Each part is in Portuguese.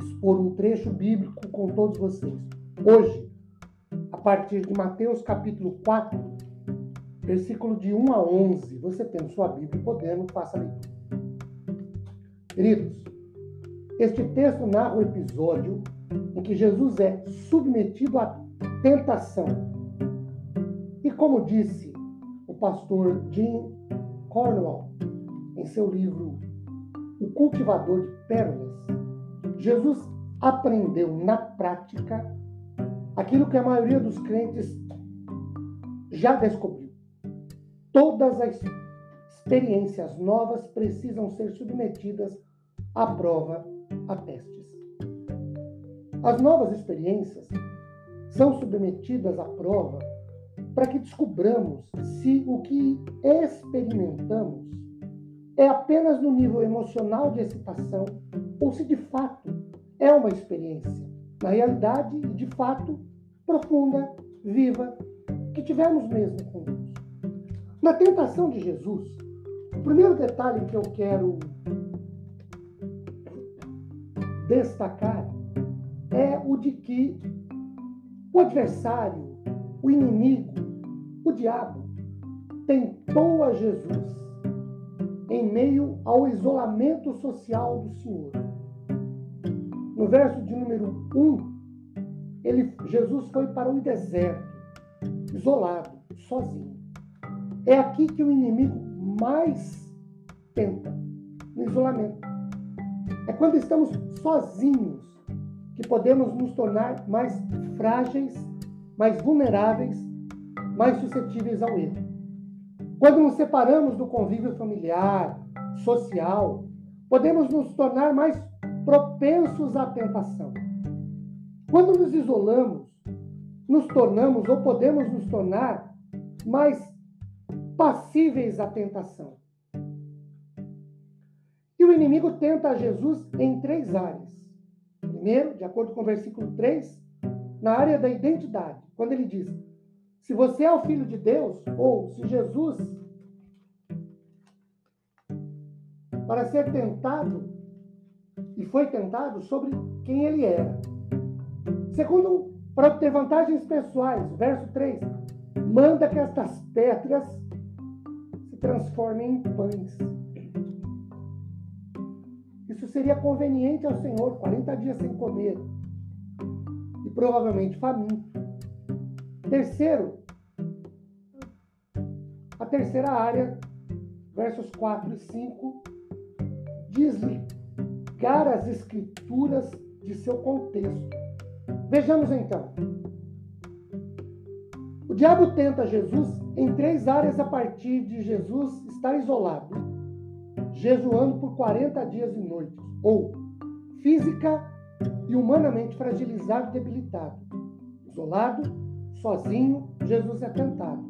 expor um trecho bíblico com todos vocês. Hoje, a partir de Mateus capítulo 4, versículo de 1 a 11. Você tendo sua Bíblia e podendo, faça a. Queridos, este texto narra o episódio em que Jesus é submetido à tentação. E como disse o pastor Jim Cornwall em seu livro O Cultivador de Pérolas, Jesus aprendeu na prática aquilo que a maioria dos crentes já descobriu. Todas as experiências novas precisam ser submetidas à prova, a testes. As novas experiências são submetidas à prova para que descubramos se o que experimentamos é apenas no nível emocional de excitação ou se de fato é uma experiência, na realidade e de fato profunda, viva, que tivemos mesmo com Deus. Na tentação de Jesus, o primeiro detalhe que eu quero destacar é o de que o adversário, o inimigo, o diabo, tentou a Jesus em meio ao isolamento social do Senhor no verso de número 1, ele, Jesus foi para o deserto, isolado, sozinho. É aqui que o inimigo mais tenta, no isolamento. É quando estamos sozinhos que podemos nos tornar mais frágeis, mais vulneráveis, mais suscetíveis ao erro. Quando nos separamos do convívio familiar, social, podemos nos tornar mais propensos à tentação. Quando nos isolamos, nos tornamos ou podemos nos tornar mais passíveis à tentação. E o inimigo tenta a Jesus em três áreas. Primeiro, de acordo com o versículo 3, na área da identidade, quando ele diz: se você é o filho de Deus, ou se Jesus, para ser tentado, e foi tentado sobre quem ele era. Segundo, para obter vantagens pessoais, verso 3, manda que estas pedras se transformem em pães. Isso seria conveniente ao Senhor, 40 dias sem comer e provavelmente faminto. Terceiro, a terceira área, versos 4 e 5, diz-lhe explicar as Escrituras de seu contexto. Vejamos então. O diabo tenta Jesus em três áreas a partir de Jesus estar isolado, jejuando por 40 dias e noites, ou física e humanamente fragilizado e debilitado. Isolado, sozinho, Jesus é tentado.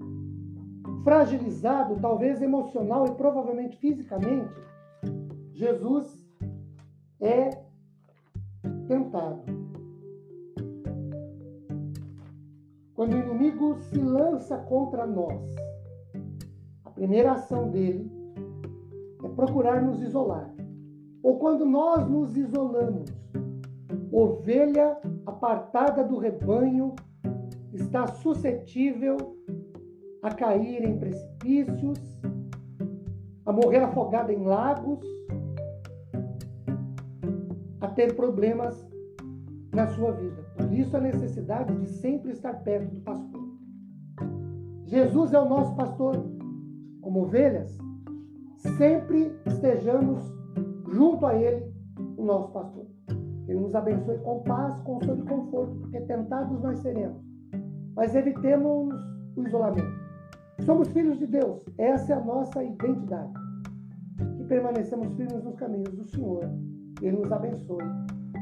Fragilizado, talvez emocional e provavelmente fisicamente, Jesus é tentado. Quando o inimigo se lança contra nós, a primeira ação dele é procurar nos isolar. Ou quando nós nos isolamos, ovelha apartada do rebanho está suscetível a cair em precipícios, a morrer afogada em lagos a ter problemas na sua vida. Por isso a necessidade de sempre estar perto do pastor. Jesus é o nosso pastor. Como ovelhas, sempre estejamos junto a Ele, o nosso pastor. Ele nos abençoe com paz, consolo e conforto, porque tentados nós seremos. Mas evitemos o isolamento. Somos filhos de Deus. Essa é a nossa identidade. Que permanecemos firmes nos caminhos do Senhor ele nos abençoe.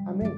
Amém?